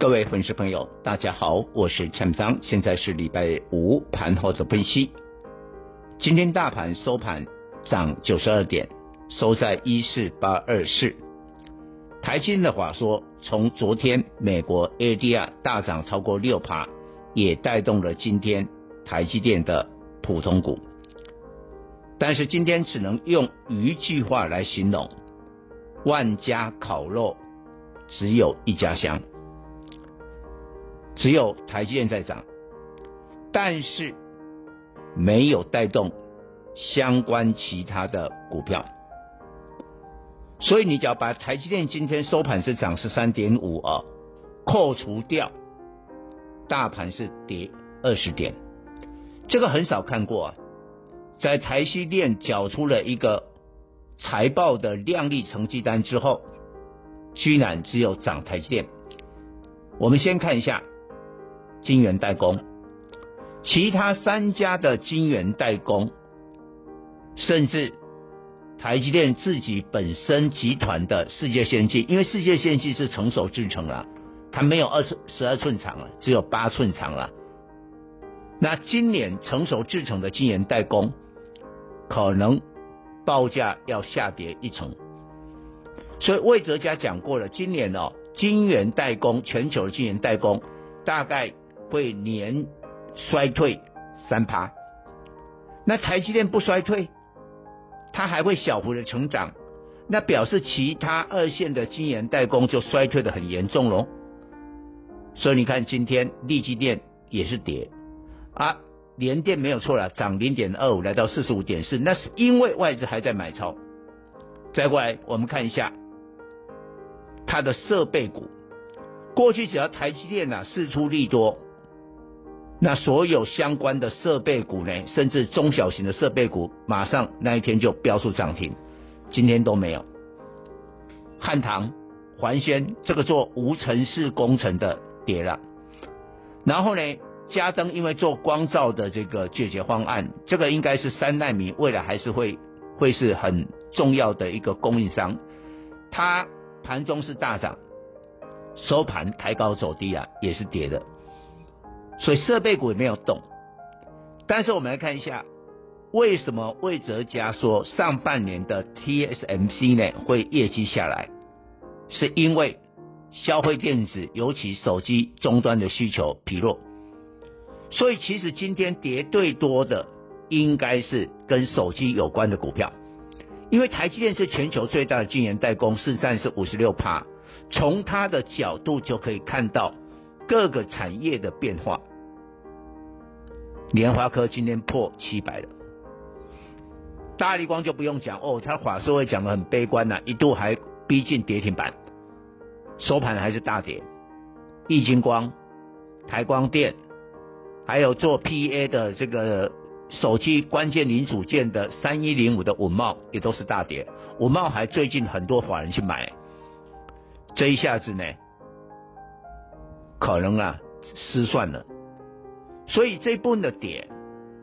各位粉丝朋友，大家好，我是陈章，现在是礼拜五盘后的分析。今天大盘收盘涨九十二点，收在一四八二四。台积电的话说，从昨天美国 ADR 大涨超过六趴，也带动了今天台积电的普通股。但是今天只能用一句话来形容：万家烤肉，只有一家香。只有台积电在涨，但是没有带动相关其他的股票，所以你只要把台积电今天收盘是涨十三点五啊，扣除掉大盘是跌二十点，这个很少看过啊，在台积电缴出了一个财报的亮丽成绩单之后，居然只有涨台积电。我们先看一下。晶圆代工，其他三家的晶圆代工，甚至台积电自己本身集团的世界先进，因为世界先进是成熟制程了，它没有二寸十二寸长了，只有八寸长了。那今年成熟制程的晶圆代工，可能报价要下跌一成。所以魏哲家讲过了，今年哦，晶圆代工全球的晶圆代工大概。会年衰退三趴，那台积电不衰退，它还会小幅的成长，那表示其他二线的晶圆代工就衰退的很严重喽。所以你看今天力积电也是跌啊，联电没有错了，涨零点二五来到四十五点四，那是因为外资还在买超。再过来我们看一下它的设备股，过去只要台积电啊释出利多。那所有相关的设备股呢，甚至中小型的设备股，马上那一天就飙出涨停，今天都没有。汉唐、环轩这个做无尘室工程的跌了，然后呢，嘉登因为做光照的这个解决方案，这个应该是三奈米，未来还是会会是很重要的一个供应商，它盘中是大涨，收盘抬高走低啊，也是跌的。所以设备股也没有动，但是我们来看一下，为什么魏哲家说上半年的 TSMC 呢会业绩下来，是因为消费电子，尤其手机终端的需求疲弱。所以其实今天跌最多的应该是跟手机有关的股票，因为台积电是全球最大的晶圆代工，市占是五十六趴，从它的角度就可以看到各个产业的变化。联发科今天破七百了，大立光就不用讲哦，他法说会讲的很悲观呐、一度还逼近跌停板，收盘还是大跌。易晶光、台光电，还有做 PA 的这个手机关键零组件的三一零五的稳懋也都是大跌，稳懋还最近很多法人去买，这一下子呢，可能啊失算了。所以这部分的点，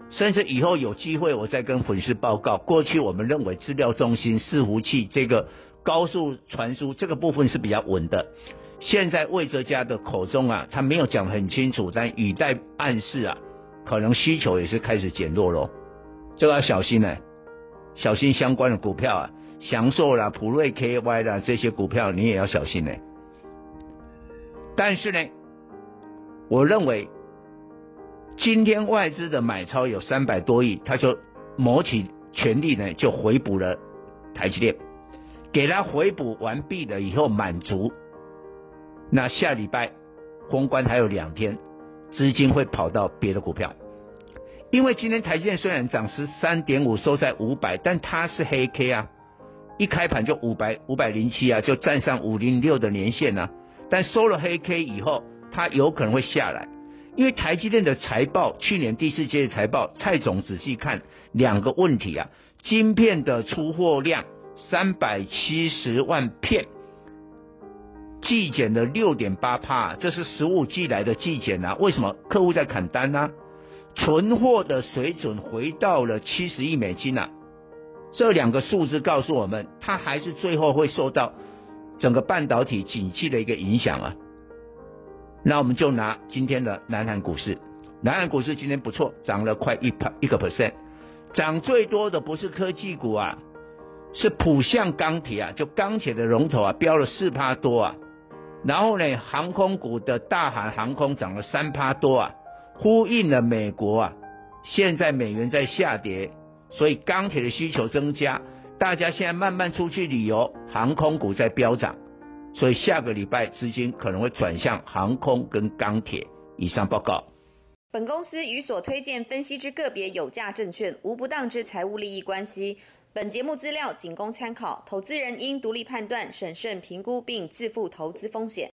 甚至以后有机会我再跟粉丝报告。过去我们认为资料中心、伺服器这个高速传输这个部分是比较稳的。现在魏哲家的口中啊，他没有讲很清楚，但语带暗示啊，可能需求也是开始减弱喽。这个要小心呢、小心相关的股票啊，祥硕啦、普瑞 KY 啦这些股票你也要小心呢、但是呢，我认为。今天外资的买超有三百多亿，他就谋起全力呢，就回补了台积电，给他回补完毕了以后满足。那下礼拜封关还有两天，资金会跑到别的股票，因为今天台积电虽然涨十三点五，收在五百，但它是黑 K 啊，一开盘就五百五百零七啊，就站上五零六的年线啊，但收了黑 K 以后。它有可能会下来，因为台积电的财报，去年第四季的财报，蔡总仔细看两个问题啊，晶片的出货量三百七十万片，季减了六点八帕，这是十五季来的季减啊，为什么客户在砍单呢、啊？存货的水准回到了七十亿美金啊，这两个数字告诉我们，它还是最后会受到整个半导体景气的一个影响啊。那我们就拿今天的南韩股市，南韩股市今天不错，涨了快一一个 percent，涨最多的不是科技股啊，是浦项钢铁啊，就钢铁的龙头啊，飙了四趴多啊。然后呢，航空股的大韩航空涨了三趴多啊，呼应了美国啊，现在美元在下跌，所以钢铁的需求增加，大家现在慢慢出去旅游，航空股在飙涨，所以下个礼拜资金可能会转向航空跟钢铁。以上报告。本公司与所推荐分析之个别有价证券无不当之财务利益关系。本节目资料仅供参考，投资人应独立判断、审慎评估并自负投资风险。